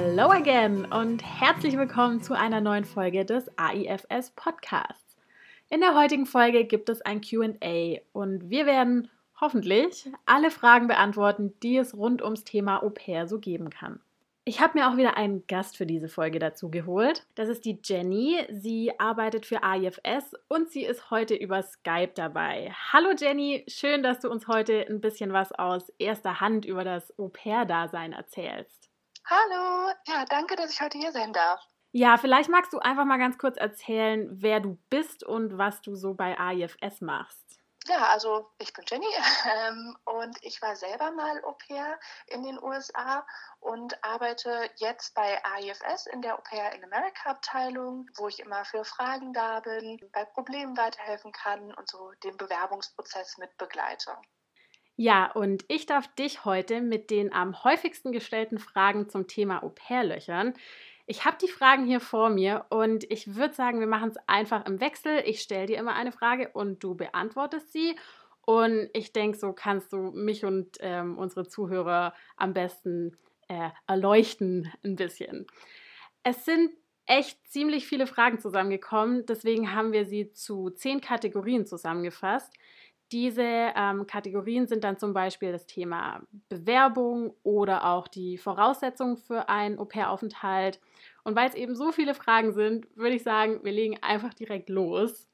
Hello again und herzlich willkommen zu einer neuen Folge des AIFS Podcasts. In der heutigen Folge gibt es ein QA und wir werden hoffentlich alle Fragen beantworten, die es rund ums Thema Au pair so geben kann. Ich habe mir auch wieder einen Gast für diese Folge dazu geholt. Das ist die Jenny. Sie arbeitet für AIFS und sie ist heute über Skype dabei. Hallo Jenny, schön, dass du uns heute ein bisschen was aus erster Hand über das Au-pair-Dasein erzählst. Hallo, ja, danke, dass ich heute hier sein darf. Ja, vielleicht magst du einfach mal ganz kurz erzählen, wer du bist und was du so bei AIFS machst. Ja, also ich bin Jenny ähm, und ich war selber mal Au pair in den USA und arbeite jetzt bei AIFS in der Au pair in America Abteilung, wo ich immer für Fragen da bin, bei Problemen weiterhelfen kann und so den Bewerbungsprozess mit begleite. Ja, und ich darf dich heute mit den am häufigsten gestellten Fragen zum Thema Au pair löchern. Ich habe die Fragen hier vor mir und ich würde sagen, wir machen es einfach im Wechsel. Ich stelle dir immer eine Frage und du beantwortest sie. Und ich denke, so kannst du mich und ähm, unsere Zuhörer am besten äh, erleuchten ein bisschen. Es sind echt ziemlich viele Fragen zusammengekommen, deswegen haben wir sie zu zehn Kategorien zusammengefasst. Diese ähm, Kategorien sind dann zum Beispiel das Thema Bewerbung oder auch die Voraussetzungen für einen Au-pair-Aufenthalt. Und weil es eben so viele Fragen sind, würde ich sagen, wir legen einfach direkt los.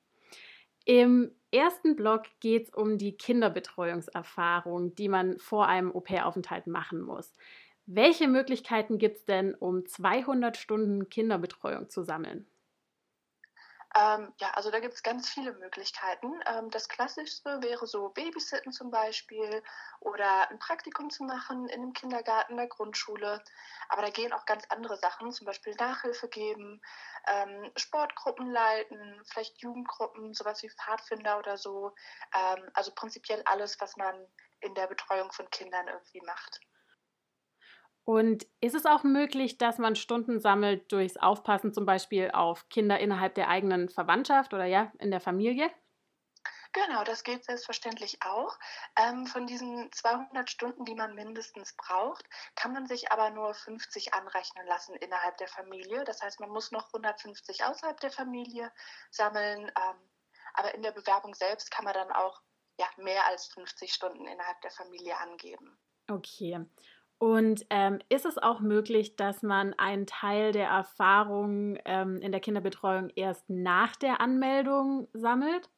Im ersten Block geht es um die Kinderbetreuungserfahrung, die man vor einem Au-pair-Aufenthalt machen muss. Welche Möglichkeiten gibt es denn, um 200 Stunden Kinderbetreuung zu sammeln? Ähm, ja, also da gibt es ganz viele Möglichkeiten. Ähm, das Klassischste wäre so Babysitten zum Beispiel oder ein Praktikum zu machen in einem Kindergarten, der Grundschule. Aber da gehen auch ganz andere Sachen, zum Beispiel Nachhilfe geben, ähm, Sportgruppen leiten, vielleicht Jugendgruppen, sowas wie Pfadfinder oder so. Ähm, also prinzipiell alles, was man in der Betreuung von Kindern irgendwie macht. Und ist es auch möglich, dass man Stunden sammelt durchs Aufpassen zum Beispiel auf Kinder innerhalb der eigenen Verwandtschaft oder ja, in der Familie? Genau, das geht selbstverständlich auch. Ähm, von diesen 200 Stunden, die man mindestens braucht, kann man sich aber nur 50 anrechnen lassen innerhalb der Familie. Das heißt, man muss noch 150 außerhalb der Familie sammeln. Ähm, aber in der Bewerbung selbst kann man dann auch ja, mehr als 50 Stunden innerhalb der Familie angeben. Okay. Und ähm, ist es auch möglich, dass man einen Teil der Erfahrung ähm, in der Kinderbetreuung erst nach der Anmeldung sammelt?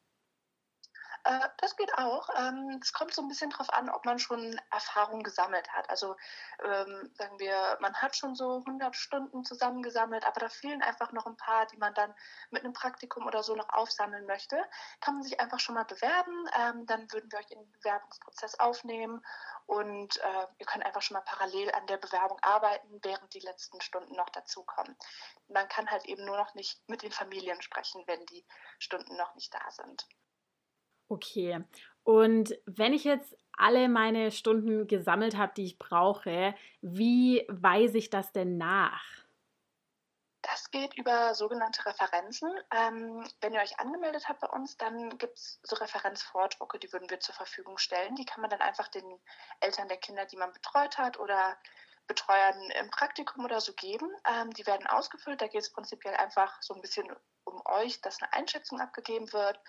Äh, das geht auch. Ähm, es kommt so ein bisschen darauf an, ob man schon Erfahrung gesammelt hat. Also ähm, sagen wir, man hat schon so 100 Stunden zusammengesammelt, aber da fehlen einfach noch ein paar, die man dann mit einem Praktikum oder so noch aufsammeln möchte. Kann man sich einfach schon mal bewerben. Ähm, dann würden wir euch in den Bewerbungsprozess aufnehmen und äh, ihr könnt einfach schon mal parallel an der Bewerbung arbeiten, während die letzten Stunden noch dazukommen. Man kann halt eben nur noch nicht mit den Familien sprechen, wenn die Stunden noch nicht da sind. Okay. Und wenn ich jetzt alle meine Stunden gesammelt habe, die ich brauche, wie weise ich das denn nach? Das geht über sogenannte Referenzen. Ähm, wenn ihr euch angemeldet habt bei uns, dann gibt es so Referenzvordrucke, die würden wir zur Verfügung stellen. Die kann man dann einfach den Eltern der Kinder, die man betreut hat oder Betreuern im Praktikum oder so geben. Ähm, die werden ausgefüllt. Da geht es prinzipiell einfach so ein bisschen um euch, dass eine Einschätzung abgegeben wird.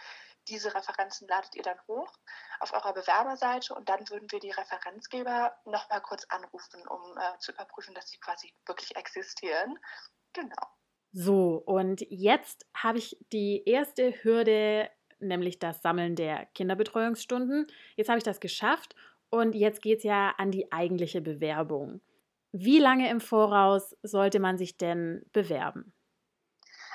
Diese Referenzen ladet ihr dann hoch auf eurer Bewerberseite und dann würden wir die Referenzgeber nochmal kurz anrufen, um äh, zu überprüfen, dass sie quasi wirklich existieren. Genau. So, und jetzt habe ich die erste Hürde, nämlich das Sammeln der Kinderbetreuungsstunden. Jetzt habe ich das geschafft und jetzt geht es ja an die eigentliche Bewerbung. Wie lange im Voraus sollte man sich denn bewerben?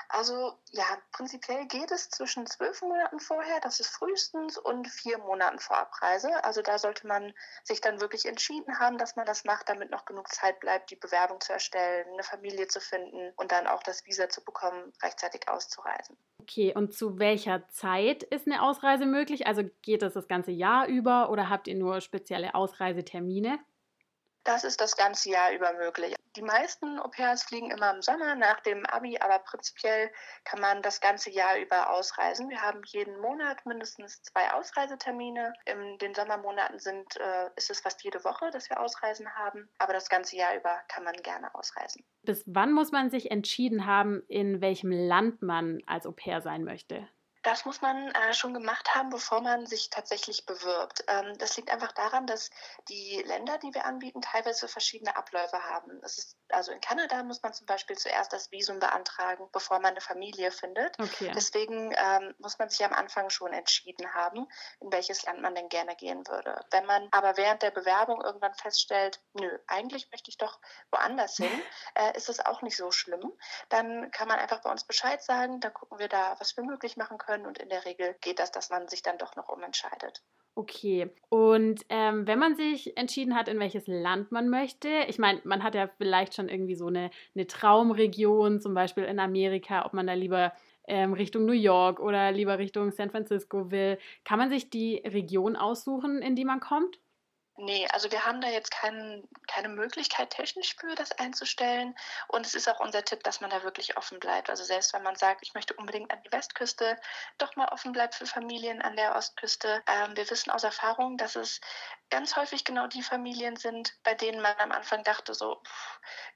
Also ja, prinzipiell geht es zwischen zwölf Monaten vorher, das ist frühestens, und vier Monaten vor Abreise. Also da sollte man sich dann wirklich entschieden haben, dass man das macht, damit noch genug Zeit bleibt, die Bewerbung zu erstellen, eine Familie zu finden und dann auch das Visa zu bekommen, rechtzeitig auszureisen. Okay, und zu welcher Zeit ist eine Ausreise möglich? Also geht das das ganze Jahr über oder habt ihr nur spezielle Ausreisetermine? Das ist das ganze Jahr über möglich. Die meisten Au-pairs fliegen immer im Sommer nach dem Abi, aber prinzipiell kann man das ganze Jahr über ausreisen. Wir haben jeden Monat mindestens zwei Ausreisetermine. In den Sommermonaten sind, äh, ist es fast jede Woche, dass wir Ausreisen haben, aber das ganze Jahr über kann man gerne ausreisen. Bis wann muss man sich entschieden haben, in welchem Land man als Au-pair sein möchte? Das muss man äh, schon gemacht haben, bevor man sich tatsächlich bewirbt. Ähm, das liegt einfach daran, dass die Länder, die wir anbieten, teilweise verschiedene Abläufe haben. Ist, also in Kanada muss man zum Beispiel zuerst das Visum beantragen, bevor man eine Familie findet. Okay. Deswegen ähm, muss man sich am Anfang schon entschieden haben, in welches Land man denn gerne gehen würde. Wenn man aber während der Bewerbung irgendwann feststellt, nö, eigentlich möchte ich doch woanders hin, äh, ist das auch nicht so schlimm. Dann kann man einfach bei uns Bescheid sagen, dann gucken wir da, was wir möglich machen können können und in der Regel geht das, dass man sich dann doch noch umentscheidet. Okay. Und ähm, wenn man sich entschieden hat, in welches Land man möchte, ich meine, man hat ja vielleicht schon irgendwie so eine, eine Traumregion, zum Beispiel in Amerika, ob man da lieber ähm, Richtung New York oder lieber Richtung San Francisco will. Kann man sich die Region aussuchen, in die man kommt? Nee, also wir haben da jetzt kein, keine Möglichkeit technisch für das einzustellen. Und es ist auch unser Tipp, dass man da wirklich offen bleibt. Also selbst wenn man sagt, ich möchte unbedingt an die Westküste, doch mal offen bleibt für Familien an der Ostküste. Ähm, wir wissen aus Erfahrung, dass es ganz häufig genau die Familien sind, bei denen man am Anfang dachte, so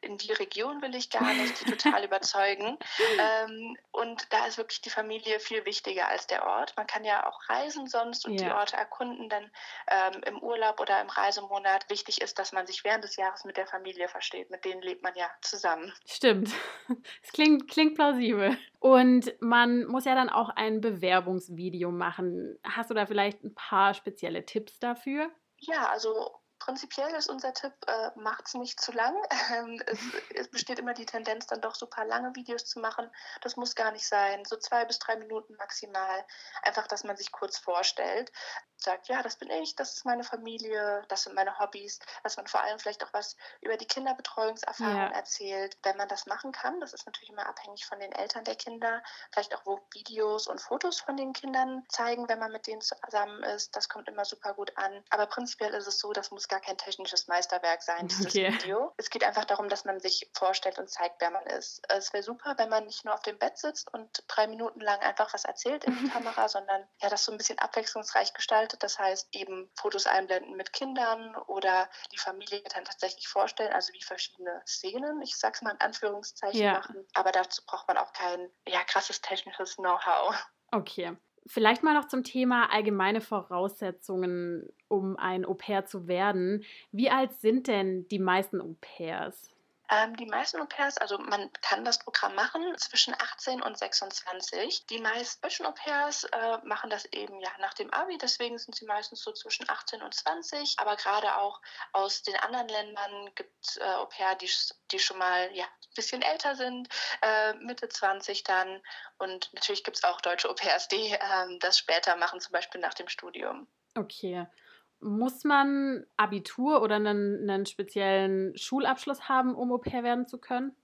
in die Region will ich gar nicht, die total überzeugen. Ähm, und da ist wirklich die Familie viel wichtiger als der Ort. Man kann ja auch reisen sonst und ja. die Orte erkunden, dann ähm, im Urlaub oder im im Reisemonat wichtig ist, dass man sich während des Jahres mit der Familie versteht. Mit denen lebt man ja zusammen. Stimmt. Es klingt, klingt plausibel. Und man muss ja dann auch ein Bewerbungsvideo machen. Hast du da vielleicht ein paar spezielle Tipps dafür? Ja, also Prinzipiell ist unser Tipp, äh, macht es nicht zu lang. Ähm, es, es, besteht immer die Tendenz, dann doch super lange Videos zu machen. Das muss gar nicht sein. So zwei bis drei Minuten maximal. Einfach, dass man sich kurz vorstellt. Sagt, ja, das bin ich, das ist meine Familie, das sind meine Hobbys. Dass man vor allem vielleicht auch was über die Kinderbetreuungserfahrung ja. erzählt. Wenn man das machen kann, das ist natürlich immer abhängig von den Eltern der Kinder. Vielleicht auch, wo Videos und Fotos von den Kindern zeigen, wenn man mit denen zusammen ist. Das kommt immer super gut an. Aber prinzipiell ist es so, das muss gar kein technisches Meisterwerk sein, dieses okay. Video. Es geht einfach darum, dass man sich vorstellt und zeigt, wer man ist. Es wäre super, wenn man nicht nur auf dem Bett sitzt und drei Minuten lang einfach was erzählt in die Kamera, sondern ja, das so ein bisschen abwechslungsreich gestaltet. Das heißt, eben Fotos einblenden mit Kindern oder die Familie dann tatsächlich vorstellen, also wie verschiedene Szenen, ich sag's mal in Anführungszeichen ja. machen. Aber dazu braucht man auch kein ja, krasses technisches Know-how. Okay. Vielleicht mal noch zum Thema allgemeine Voraussetzungen, um ein Au pair zu werden. Wie alt sind denn die meisten Au pairs? Ähm, die meisten Au-pairs, also man kann das Programm machen zwischen 18 und 26. Die meisten deutschen Au-pairs äh, machen das eben ja nach dem Abi, deswegen sind sie meistens so zwischen 18 und 20. Aber gerade auch aus den anderen Ländern gibt es äh, Au-pair, die, die schon mal ja, ein bisschen älter sind, äh, Mitte 20 dann. Und natürlich gibt es auch deutsche Au-pairs, die ähm, das später machen, zum Beispiel nach dem Studium. Okay. Muss man Abitur oder einen, einen speziellen Schulabschluss haben, um Au pair werden zu können?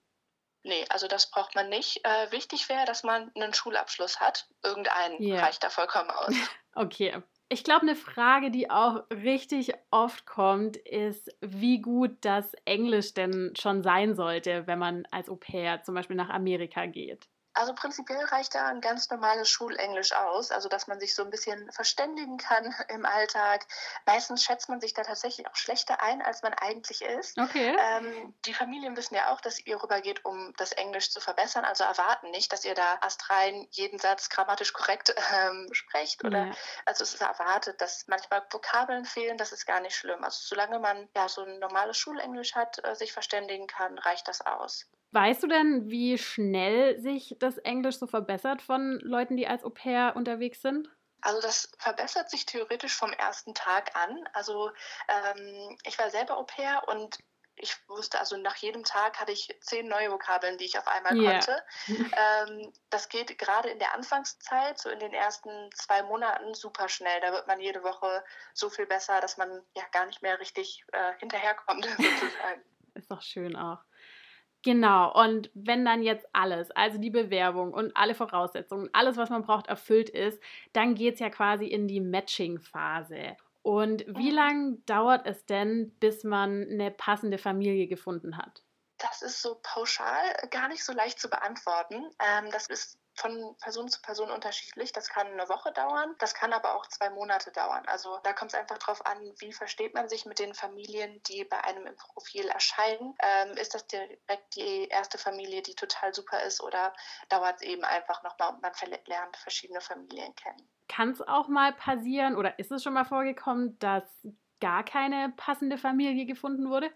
Nee, also das braucht man nicht. Äh, wichtig wäre, dass man einen Schulabschluss hat. Irgendeinen yeah. reicht da vollkommen aus. okay. Ich glaube, eine Frage, die auch richtig oft kommt, ist, wie gut das Englisch denn schon sein sollte, wenn man als Au pair zum Beispiel nach Amerika geht. Also prinzipiell reicht da ein ganz normales Schulenglisch aus, also dass man sich so ein bisschen verständigen kann im Alltag. Meistens schätzt man sich da tatsächlich auch schlechter ein, als man eigentlich ist. Okay. Ähm, die Familien wissen ja auch, dass ihr rübergeht, um das Englisch zu verbessern, also erwarten nicht, dass ihr da astrein jeden Satz grammatisch korrekt ähm, sprecht. Oder ja. also es ist erwartet, dass manchmal Vokabeln fehlen, das ist gar nicht schlimm. Also solange man ja so ein normales Schulenglisch hat, äh, sich verständigen kann, reicht das aus. Weißt du denn, wie schnell sich das Englisch so verbessert von Leuten, die als Au pair unterwegs sind? Also das verbessert sich theoretisch vom ersten Tag an. Also ähm, ich war selber Au pair und ich wusste, also nach jedem Tag hatte ich zehn neue Vokabeln, die ich auf einmal yeah. konnte. ähm, das geht gerade in der Anfangszeit, so in den ersten zwei Monaten, super schnell. Da wird man jede Woche so viel besser, dass man ja gar nicht mehr richtig äh, hinterherkommt, sozusagen. Ist doch schön auch. Genau, und wenn dann jetzt alles, also die Bewerbung und alle Voraussetzungen, alles, was man braucht, erfüllt ist, dann geht es ja quasi in die Matching-Phase. Und wie lange dauert es denn, bis man eine passende Familie gefunden hat? Das ist so pauschal gar nicht so leicht zu beantworten. Ähm, das ist von Person zu Person unterschiedlich. Das kann eine Woche dauern, das kann aber auch zwei Monate dauern. Also da kommt es einfach darauf an, wie versteht man sich mit den Familien, die bei einem im Profil erscheinen. Ähm, ist das direkt die erste Familie, die total super ist oder dauert es eben einfach nochmal und man lernt verschiedene Familien kennen? Kann es auch mal passieren oder ist es schon mal vorgekommen, dass gar keine passende Familie gefunden wurde?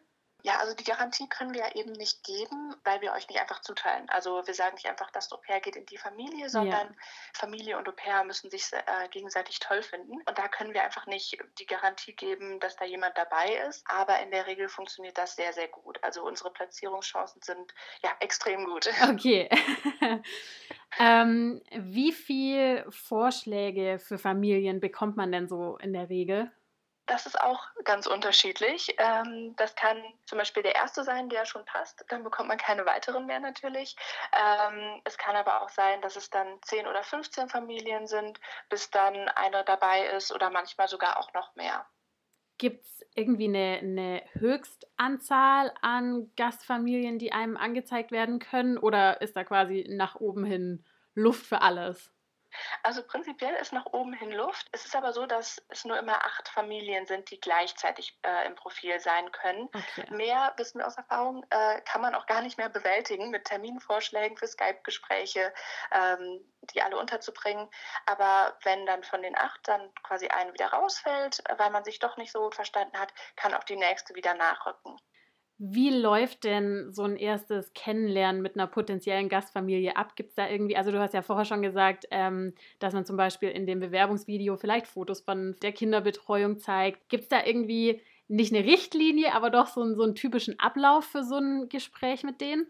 Ja, also die Garantie können wir ja eben nicht geben, weil wir euch nicht einfach zuteilen. Also wir sagen nicht einfach, das Au-pair geht in die Familie, sondern ja. Familie und Au-pair müssen sich äh, gegenseitig toll finden. Und da können wir einfach nicht die Garantie geben, dass da jemand dabei ist. Aber in der Regel funktioniert das sehr, sehr gut. Also unsere Platzierungschancen sind ja extrem gut. Okay. ähm, wie viele Vorschläge für Familien bekommt man denn so in der Regel? Das ist auch ganz unterschiedlich. Ähm, das kann zum Beispiel der erste sein, der schon passt. Dann bekommt man keine weiteren mehr natürlich. Ähm, es kann aber auch sein, dass es dann 10 oder 15 Familien sind, bis dann eine dabei ist oder manchmal sogar auch noch mehr. Gibt es irgendwie eine, eine Höchstanzahl an Gastfamilien, die einem angezeigt werden können? Oder ist da quasi nach oben hin Luft für alles? Also prinzipiell ist nach oben hin Luft. Es ist aber so, dass es nur immer acht Familien sind, die gleichzeitig äh, im Profil sein können. Okay. Mehr, wissen wir aus Erfahrung, äh, kann man auch gar nicht mehr bewältigen mit Terminvorschlägen für Skype-Gespräche, ähm, die alle unterzubringen. Aber wenn dann von den acht dann quasi eine wieder rausfällt, weil man sich doch nicht so gut verstanden hat, kann auch die nächste wieder nachrücken. Wie läuft denn so ein erstes Kennenlernen mit einer potenziellen Gastfamilie ab? Gibt es da irgendwie, also du hast ja vorher schon gesagt, ähm, dass man zum Beispiel in dem Bewerbungsvideo vielleicht Fotos von der Kinderbetreuung zeigt. Gibt es da irgendwie nicht eine Richtlinie, aber doch so, so einen typischen Ablauf für so ein Gespräch mit denen?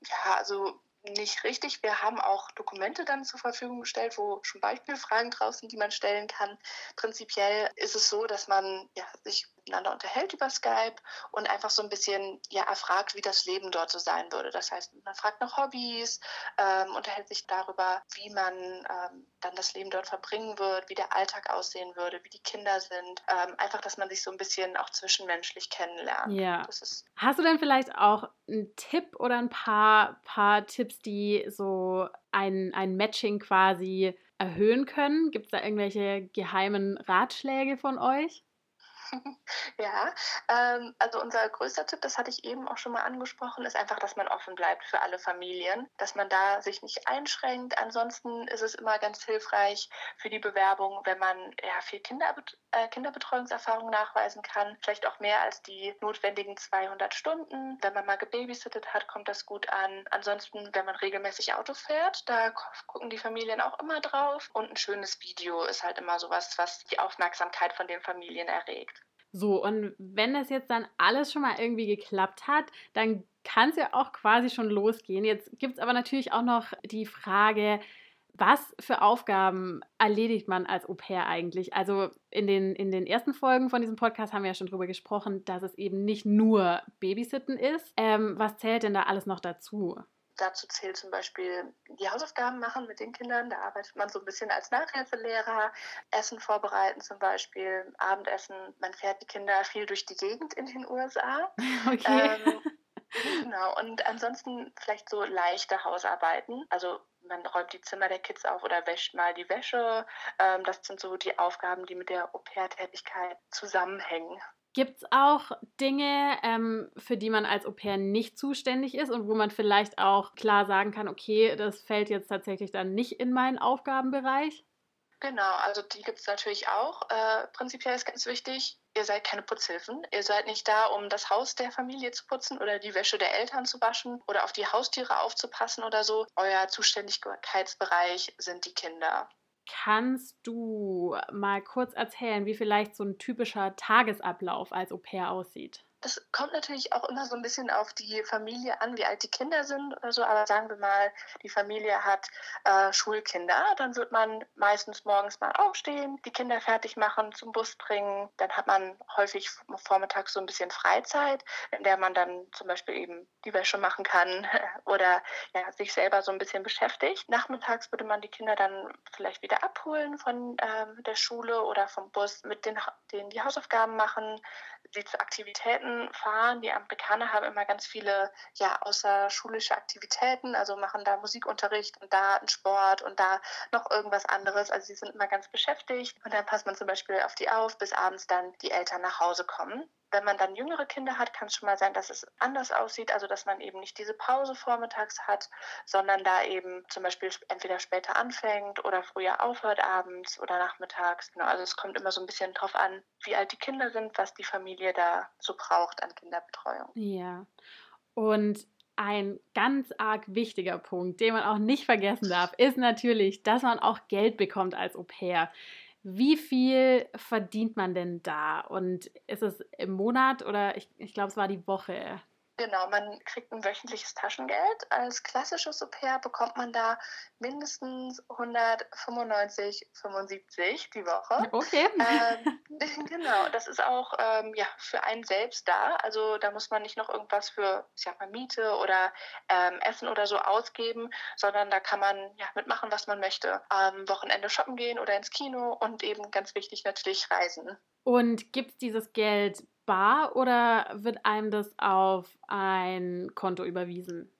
Ja, also nicht richtig. Wir haben auch Dokumente dann zur Verfügung gestellt, wo schon Beispielfragen drauf sind, die man stellen kann. Prinzipiell ist es so, dass man ja, sich miteinander unterhält über Skype und einfach so ein bisschen ja, erfragt, wie das Leben dort so sein würde. Das heißt, man fragt nach Hobbys, ähm, unterhält sich darüber, wie man ähm, dann das Leben dort verbringen wird, wie der Alltag aussehen würde, wie die Kinder sind. Ähm, einfach, dass man sich so ein bisschen auch zwischenmenschlich kennenlernt. Ja. Hast du denn vielleicht auch einen Tipp oder ein paar, paar Tipps, die so ein, ein Matching quasi erhöhen können? Gibt es da irgendwelche geheimen Ratschläge von euch? Ja, ähm, also unser größter Tipp, das hatte ich eben auch schon mal angesprochen, ist einfach, dass man offen bleibt für alle Familien, dass man da sich nicht einschränkt. Ansonsten ist es immer ganz hilfreich für die Bewerbung, wenn man ja viel Kinderbet äh, Kinderbetreuungserfahrung nachweisen kann, vielleicht auch mehr als die notwendigen 200 Stunden. Wenn man mal gebabysittet hat, kommt das gut an. Ansonsten, wenn man regelmäßig Auto fährt, da gucken die Familien auch immer drauf. Und ein schönes Video ist halt immer sowas, was die Aufmerksamkeit von den Familien erregt. So, und wenn das jetzt dann alles schon mal irgendwie geklappt hat, dann kann es ja auch quasi schon losgehen. Jetzt gibt es aber natürlich auch noch die Frage, was für Aufgaben erledigt man als Au pair eigentlich? Also in den, in den ersten Folgen von diesem Podcast haben wir ja schon darüber gesprochen, dass es eben nicht nur Babysitten ist. Ähm, was zählt denn da alles noch dazu? Dazu zählt zum Beispiel die Hausaufgaben machen mit den Kindern. Da arbeitet man so ein bisschen als Nachhilfelehrer. Essen vorbereiten zum Beispiel, Abendessen. Man fährt die Kinder viel durch die Gegend in den USA. Okay. Ähm, genau. Und ansonsten vielleicht so leichte Hausarbeiten. Also man räumt die Zimmer der Kids auf oder wäscht mal die Wäsche. Ähm, das sind so die Aufgaben, die mit der Au-pair-Tätigkeit zusammenhängen. Gibt es auch Dinge, ähm, für die man als Au-pair nicht zuständig ist und wo man vielleicht auch klar sagen kann, okay, das fällt jetzt tatsächlich dann nicht in meinen Aufgabenbereich? Genau, also die gibt es natürlich auch. Äh, prinzipiell ist ganz wichtig, ihr seid keine Putzhilfen. Ihr seid nicht da, um das Haus der Familie zu putzen oder die Wäsche der Eltern zu waschen oder auf die Haustiere aufzupassen oder so. Euer Zuständigkeitsbereich sind die Kinder. Kannst du mal kurz erzählen, wie vielleicht so ein typischer Tagesablauf als Au pair aussieht? Das kommt natürlich auch immer so ein bisschen auf die Familie an, wie alt die Kinder sind oder so. Aber sagen wir mal, die Familie hat äh, Schulkinder, dann wird man meistens morgens mal aufstehen, die Kinder fertig machen, zum Bus bringen. Dann hat man häufig vormittags so ein bisschen Freizeit, in der man dann zum Beispiel eben die Wäsche machen kann oder ja, sich selber so ein bisschen beschäftigt. Nachmittags würde man die Kinder dann vielleicht wieder abholen von äh, der Schule oder vom Bus, mit denen, denen die Hausaufgaben machen, sie zu Aktivitäten fahren. Die Amerikaner haben immer ganz viele ja, außerschulische Aktivitäten, also machen da Musikunterricht und da einen Sport und da noch irgendwas anderes. Also sie sind immer ganz beschäftigt und dann passt man zum Beispiel auf die auf, bis abends dann die Eltern nach Hause kommen. Wenn man dann jüngere Kinder hat, kann es schon mal sein, dass es anders aussieht, also dass man eben nicht diese Pause vormittags hat, sondern da eben zum Beispiel entweder später anfängt oder früher aufhört abends oder nachmittags. Genau, also es kommt immer so ein bisschen drauf an, wie alt die Kinder sind, was die Familie da so braucht an Kinderbetreuung. Ja. Und ein ganz arg wichtiger Punkt, den man auch nicht vergessen darf, ist natürlich, dass man auch Geld bekommt als Au pair. Wie viel verdient man denn da? Und ist es im Monat oder ich, ich glaube, es war die Woche? Genau, man kriegt ein wöchentliches Taschengeld. Als klassisches Au-pair bekommt man da mindestens 195,75 die Woche. Okay. Ähm, genau, das ist auch ähm, ja, für einen selbst da. Also da muss man nicht noch irgendwas für, ich sag mal, Miete oder ähm, Essen oder so ausgeben, sondern da kann man ja, mitmachen, was man möchte. Am Wochenende shoppen gehen oder ins Kino und eben ganz wichtig natürlich reisen. Und gibt es dieses Geld bar oder wird einem das auf ein Konto überwiesen?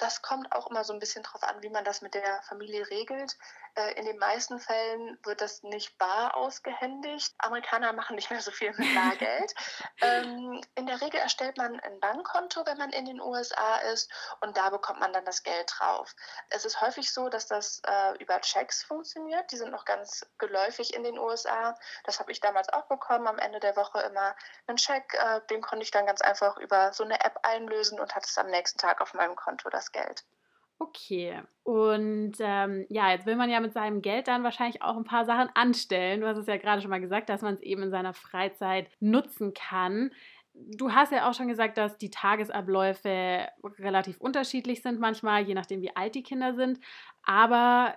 Das kommt auch immer so ein bisschen drauf an, wie man das mit der Familie regelt. Äh, in den meisten Fällen wird das nicht bar ausgehändigt. Amerikaner machen nicht mehr so viel mit Bargeld. ähm, in der Regel erstellt man ein Bankkonto, wenn man in den USA ist, und da bekommt man dann das Geld drauf. Es ist häufig so, dass das äh, über Checks funktioniert. Die sind noch ganz geläufig in den USA. Das habe ich damals auch bekommen. Am Ende der Woche immer einen Check. Äh, den konnte ich dann ganz einfach über so eine App einlösen und hatte es am nächsten Tag auf meinem Konto das Geld. Okay. Und ähm, ja, jetzt will man ja mit seinem Geld dann wahrscheinlich auch ein paar Sachen anstellen. Du hast es ja gerade schon mal gesagt, dass man es eben in seiner Freizeit nutzen kann. Du hast ja auch schon gesagt, dass die Tagesabläufe relativ unterschiedlich sind manchmal, je nachdem, wie alt die Kinder sind. Aber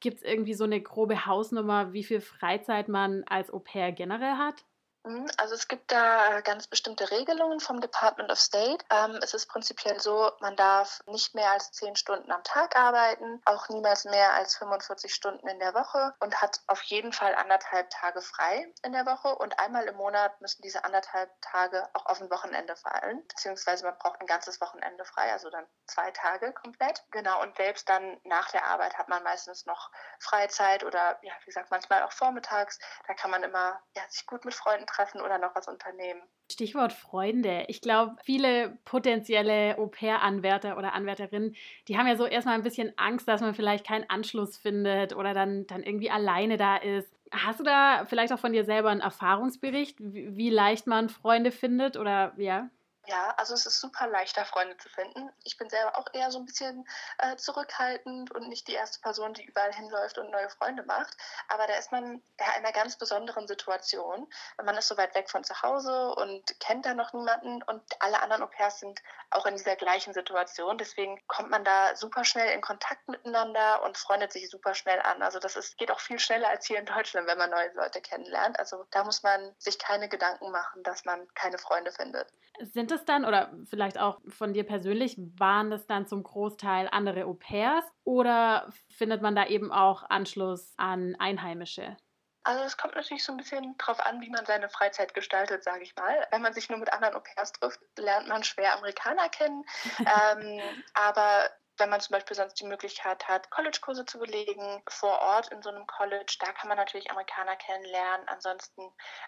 gibt es irgendwie so eine grobe Hausnummer, wie viel Freizeit man als Au pair generell hat? Mhm, also es gibt da ganz bestimmte Regelungen vom Department of State. Ähm, es ist prinzipiell so, man darf nicht mehr als zehn Stunden am Tag arbeiten, auch niemals mehr als 45 Stunden in der Woche und hat auf jeden Fall anderthalb Tage frei in der Woche und einmal im Monat müssen diese anderthalb Tage auch auf ein Wochenende fallen, beziehungsweise man braucht ein ganzes Wochenende frei, also dann zwei Tage komplett. Genau, und selbst dann nach der Arbeit hat man meistens noch Freizeit oder ja, wie gesagt, manchmal auch vormittags. Da kann man immer ja, sich gut mit Freunden treffen oder noch was unternehmen. Stichwort Freunde. Ich glaube, viele potenzielle Au-pair-Anwärter oder Anwärterinnen, die haben ja so erstmal ein bisschen Angst, dass man vielleicht keinen Anschluss findet oder dann, dann irgendwie alleine da ist. Hast du da vielleicht auch von dir selber einen Erfahrungsbericht, wie, wie leicht man Freunde findet oder ja? Ja, also es ist super leichter, Freunde zu finden. Ich bin selber auch eher so ein bisschen äh, zurückhaltend und nicht die erste Person, die überall hinläuft und neue Freunde macht. Aber da ist man ja in einer ganz besonderen Situation. Man ist so weit weg von zu Hause und kennt da noch niemanden und alle anderen Au-pairs sind auch in dieser gleichen Situation. Deswegen kommt man da super schnell in Kontakt miteinander und freundet sich super schnell an. Also das ist, geht auch viel schneller als hier in Deutschland, wenn man neue Leute kennenlernt. Also da muss man sich keine Gedanken machen, dass man keine Freunde findet. Sind es dann, oder vielleicht auch von dir persönlich, waren das dann zum Großteil andere Au pairs oder findet man da eben auch Anschluss an Einheimische? Also es kommt natürlich so ein bisschen drauf an, wie man seine Freizeit gestaltet, sage ich mal. Wenn man sich nur mit anderen Au pairs trifft, lernt man schwer Amerikaner kennen. ähm, aber wenn man zum Beispiel sonst die Möglichkeit hat, College-Kurse zu belegen vor Ort in so einem College, da kann man natürlich Amerikaner kennenlernen. Ansonsten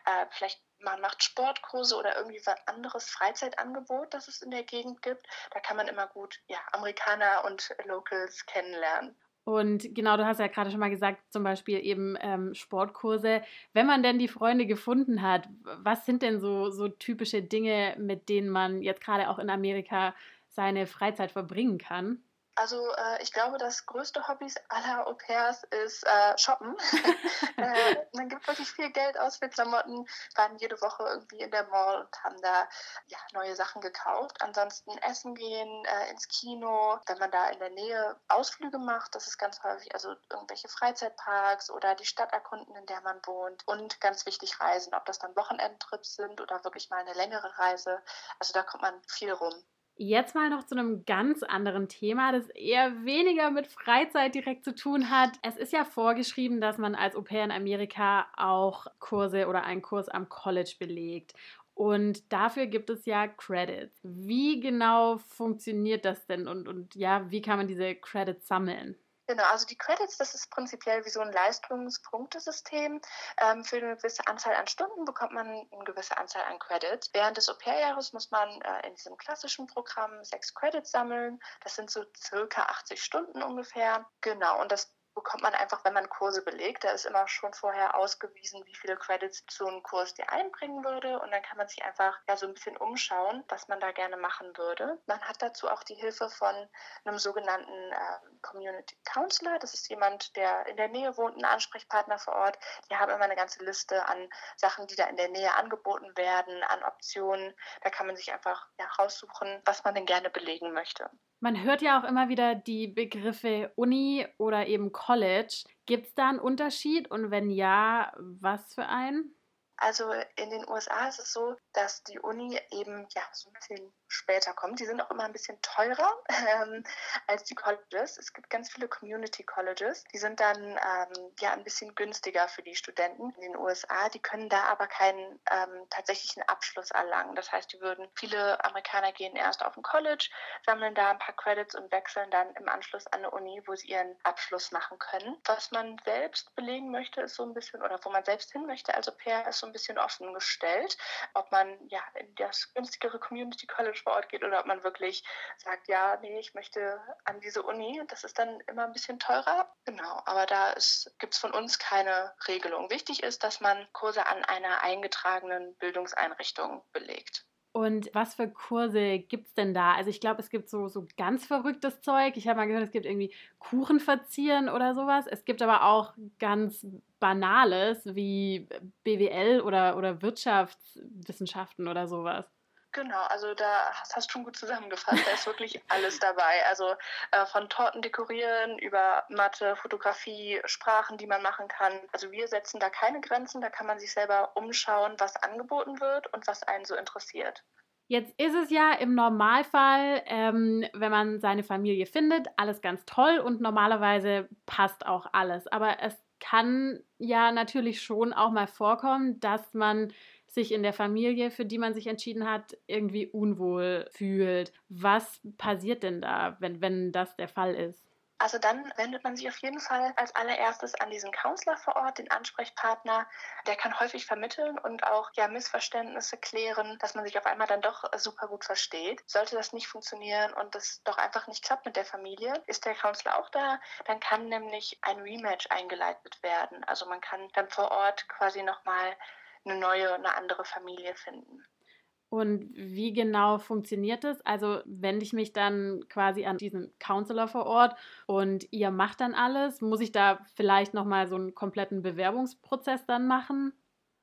äh, vielleicht man macht Sportkurse oder irgendwie was anderes Freizeitangebot, das es in der Gegend gibt. Da kann man immer gut ja, Amerikaner und Locals kennenlernen. Und genau, du hast ja gerade schon mal gesagt, zum Beispiel eben ähm, Sportkurse. Wenn man denn die Freunde gefunden hat, was sind denn so, so typische Dinge, mit denen man jetzt gerade auch in Amerika seine Freizeit verbringen kann? Also äh, ich glaube, das größte Hobby aller Au-pairs ist äh, Shoppen. äh, man gibt wirklich viel Geld aus für Klamotten, waren jede Woche irgendwie in der Mall und haben da ja, neue Sachen gekauft. Ansonsten essen gehen, äh, ins Kino, wenn man da in der Nähe Ausflüge macht, das ist ganz häufig, also irgendwelche Freizeitparks oder die Stadt erkunden, in der man wohnt. Und ganz wichtig Reisen, ob das dann Wochenendtrips sind oder wirklich mal eine längere Reise. Also da kommt man viel rum. Jetzt mal noch zu einem ganz anderen Thema, das eher weniger mit Freizeit direkt zu tun hat. Es ist ja vorgeschrieben, dass man als Au pair in Amerika auch Kurse oder einen Kurs am College belegt. Und dafür gibt es ja Credits. Wie genau funktioniert das denn und, und ja, wie kann man diese Credits sammeln? Genau, also die Credits, das ist prinzipiell wie so ein Leistungspunktesystem. Ähm, für eine gewisse Anzahl an Stunden bekommt man eine gewisse Anzahl an Credits. Während des Au-pair-Jahres muss man äh, in diesem klassischen Programm sechs Credits sammeln. Das sind so circa 80 Stunden ungefähr. Genau, und das bekommt man einfach, wenn man Kurse belegt. Da ist immer schon vorher ausgewiesen, wie viele Credits so ein Kurs dir einbringen würde. Und dann kann man sich einfach ja so ein bisschen umschauen, was man da gerne machen würde. Man hat dazu auch die Hilfe von einem sogenannten äh, Community Counselor. Das ist jemand, der in der Nähe wohnt, ein Ansprechpartner vor Ort. Die haben immer eine ganze Liste an Sachen, die da in der Nähe angeboten werden, an Optionen. Da kann man sich einfach ja, raussuchen, was man denn gerne belegen möchte. Man hört ja auch immer wieder die Begriffe Uni oder eben College. Gibt es da einen Unterschied und wenn ja, was für einen? Also in den USA ist es so, dass die Uni eben ja so ein bisschen später kommt. Die sind auch immer ein bisschen teurer ähm, als die Colleges. Es gibt ganz viele Community Colleges. Die sind dann ähm, ja ein bisschen günstiger für die Studenten in den USA. Die können da aber keinen ähm, tatsächlichen Abschluss erlangen. Das heißt, die würden viele Amerikaner gehen erst auf ein College, sammeln da ein paar Credits und wechseln dann im Anschluss an eine Uni, wo sie ihren Abschluss machen können. Was man selbst belegen möchte, ist so ein bisschen oder wo man selbst hin möchte, also Pair ist so ein bisschen offen gestellt, ob man ja in das günstigere Community College vor Ort geht oder ob man wirklich sagt, ja, nee, ich möchte an diese Uni. Das ist dann immer ein bisschen teurer. Genau, aber da gibt es von uns keine Regelung. Wichtig ist, dass man Kurse an einer eingetragenen Bildungseinrichtung belegt. Und was für Kurse gibt es denn da? Also ich glaube, es gibt so, so ganz verrücktes Zeug. Ich habe mal gehört, es gibt irgendwie Kuchen verzieren oder sowas. Es gibt aber auch ganz Banales wie BWL oder, oder Wirtschaftswissenschaften oder sowas. Genau, also da hast, hast schon gut zusammengefasst. Da ist wirklich alles dabei. Also äh, von Torten dekorieren über Mathe, Fotografie, Sprachen, die man machen kann. Also wir setzen da keine Grenzen. Da kann man sich selber umschauen, was angeboten wird und was einen so interessiert. Jetzt ist es ja im Normalfall, ähm, wenn man seine Familie findet, alles ganz toll und normalerweise passt auch alles. Aber es kann ja natürlich schon auch mal vorkommen, dass man sich in der Familie, für die man sich entschieden hat, irgendwie unwohl fühlt. Was passiert denn da, wenn, wenn das der Fall ist? Also dann wendet man sich auf jeden Fall als allererstes an diesen Counselor vor Ort, den Ansprechpartner. Der kann häufig vermitteln und auch ja, Missverständnisse klären, dass man sich auf einmal dann doch super gut versteht. Sollte das nicht funktionieren und das doch einfach nicht klappt mit der Familie, ist der Counselor auch da. Dann kann nämlich ein Rematch eingeleitet werden. Also man kann dann vor Ort quasi nochmal eine neue, eine andere Familie finden. Und wie genau funktioniert das? Also wende ich mich dann quasi an diesen Counselor vor Ort und ihr macht dann alles? Muss ich da vielleicht nochmal so einen kompletten Bewerbungsprozess dann machen?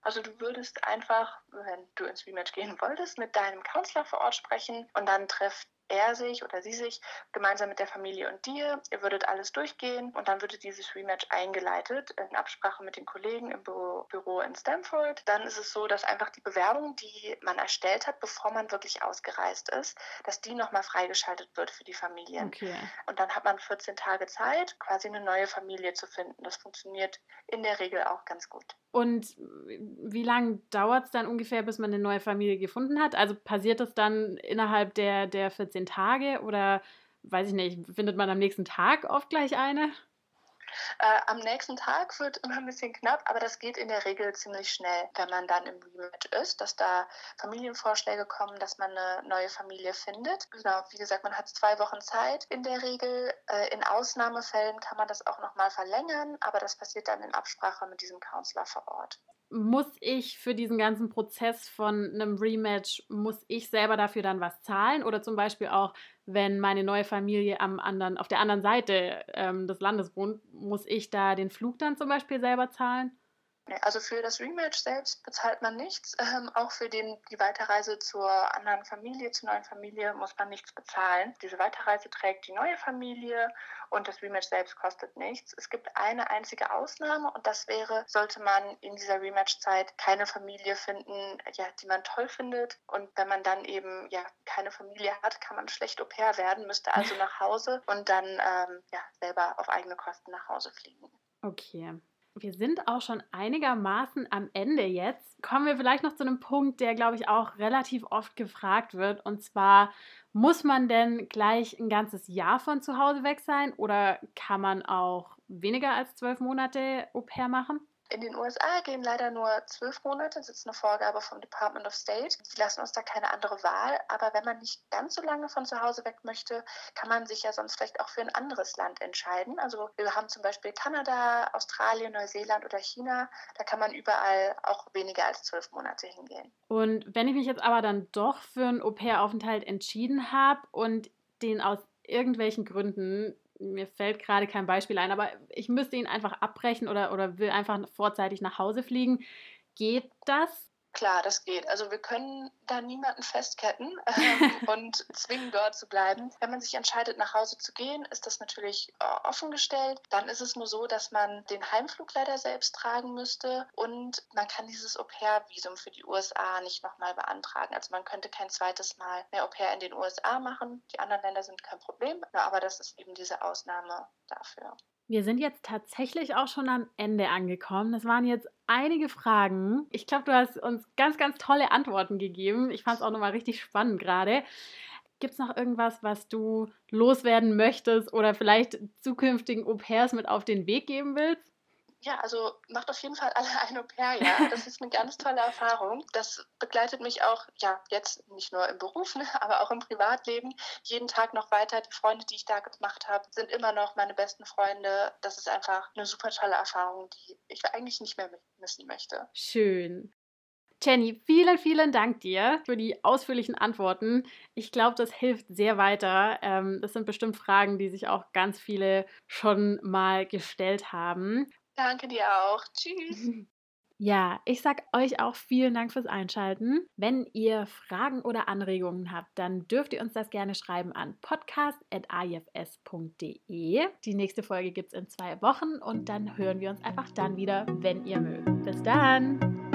Also du würdest einfach, wenn du ins Rematch gehen wolltest, mit deinem Counselor vor Ort sprechen und dann trefft er sich oder sie sich gemeinsam mit der Familie und dir. Ihr würdet alles durchgehen und dann würde dieses Rematch eingeleitet in Absprache mit den Kollegen im Büro, Büro in Stamford. Dann ist es so, dass einfach die Bewerbung, die man erstellt hat, bevor man wirklich ausgereist ist, dass die nochmal freigeschaltet wird für die Familien. Okay. Und dann hat man 14 Tage Zeit, quasi eine neue Familie zu finden. Das funktioniert in der Regel auch ganz gut. Und wie lange dauert es dann ungefähr, bis man eine neue Familie gefunden hat? Also passiert das dann innerhalb der, der 14 Tage oder weiß ich nicht, findet man am nächsten Tag oft gleich eine? Äh, am nächsten Tag wird immer ein bisschen knapp, aber das geht in der Regel ziemlich schnell, wenn man dann im Rematch ist, dass da Familienvorschläge kommen, dass man eine neue Familie findet. Genau, wie gesagt, man hat zwei Wochen Zeit in der Regel. Äh, in Ausnahmefällen kann man das auch nochmal verlängern, aber das passiert dann in Absprache mit diesem Counselor vor Ort. Muss ich für diesen ganzen Prozess von einem Rematch, muss ich selber dafür dann was zahlen? Oder zum Beispiel auch, wenn meine neue Familie am anderen, auf der anderen Seite ähm, des Landes wohnt, muss ich da den Flug dann zum Beispiel selber zahlen? Also für das Rematch selbst bezahlt man nichts. Ähm, auch für den, die Weiterreise zur anderen Familie, zur neuen Familie, muss man nichts bezahlen. Diese Weiterreise trägt die neue Familie und das Rematch selbst kostet nichts. Es gibt eine einzige Ausnahme und das wäre, sollte man in dieser Rematch-Zeit keine Familie finden, ja, die man toll findet. Und wenn man dann eben ja keine Familie hat, kann man schlecht Au pair werden, müsste also nach Hause und dann ähm, ja, selber auf eigene Kosten nach Hause fliegen. Okay. Wir sind auch schon einigermaßen am Ende jetzt. Kommen wir vielleicht noch zu einem Punkt, der, glaube ich, auch relativ oft gefragt wird. Und zwar, muss man denn gleich ein ganzes Jahr von zu Hause weg sein oder kann man auch weniger als zwölf Monate Au pair machen? In den USA gehen leider nur zwölf Monate, das ist eine Vorgabe vom Department of State. Die lassen uns da keine andere Wahl. Aber wenn man nicht ganz so lange von zu Hause weg möchte, kann man sich ja sonst vielleicht auch für ein anderes Land entscheiden. Also wir haben zum Beispiel Kanada, Australien, Neuseeland oder China. Da kann man überall auch weniger als zwölf Monate hingehen. Und wenn ich mich jetzt aber dann doch für einen Au-pair-Aufenthalt entschieden habe und den aus irgendwelchen Gründen mir fällt gerade kein Beispiel ein, aber ich müsste ihn einfach abbrechen oder, oder will einfach vorzeitig nach Hause fliegen. Geht das? Klar, das geht. Also wir können da niemanden festketten ähm, und zwingen dort zu bleiben. Wenn man sich entscheidet, nach Hause zu gehen, ist das natürlich äh, offengestellt. Dann ist es nur so, dass man den Heimflug leider selbst tragen müsste und man kann dieses Au-pair-Visum für die USA nicht nochmal beantragen. Also man könnte kein zweites Mal mehr Au-pair in den USA machen. Die anderen Länder sind kein Problem, aber das ist eben diese Ausnahme dafür. Wir sind jetzt tatsächlich auch schon am Ende angekommen. Das waren jetzt einige Fragen. Ich glaube, du hast uns ganz, ganz tolle Antworten gegeben. Ich fand es auch nochmal richtig spannend gerade. Gibt es noch irgendwas, was du loswerden möchtest oder vielleicht zukünftigen Au-pairs mit auf den Weg geben willst? Ja, also macht auf jeden Fall alle ein Au-pair, ja. Das ist eine ganz tolle Erfahrung. Das begleitet mich auch, ja, jetzt nicht nur im Beruf, ne, aber auch im Privatleben. Jeden Tag noch weiter. Die Freunde, die ich da gemacht habe, sind immer noch meine besten Freunde. Das ist einfach eine super tolle Erfahrung, die ich eigentlich nicht mehr missen möchte. Schön. Jenny, vielen, vielen Dank dir für die ausführlichen Antworten. Ich glaube, das hilft sehr weiter. Ähm, das sind bestimmt Fragen, die sich auch ganz viele schon mal gestellt haben. Danke dir auch. Tschüss. Ja, ich sag euch auch vielen Dank fürs Einschalten. Wenn ihr Fragen oder Anregungen habt, dann dürft ihr uns das gerne schreiben an podcast.ifs.de. Die nächste Folge gibt es in zwei Wochen und dann hören wir uns einfach dann wieder, wenn ihr mögt. Bis dann!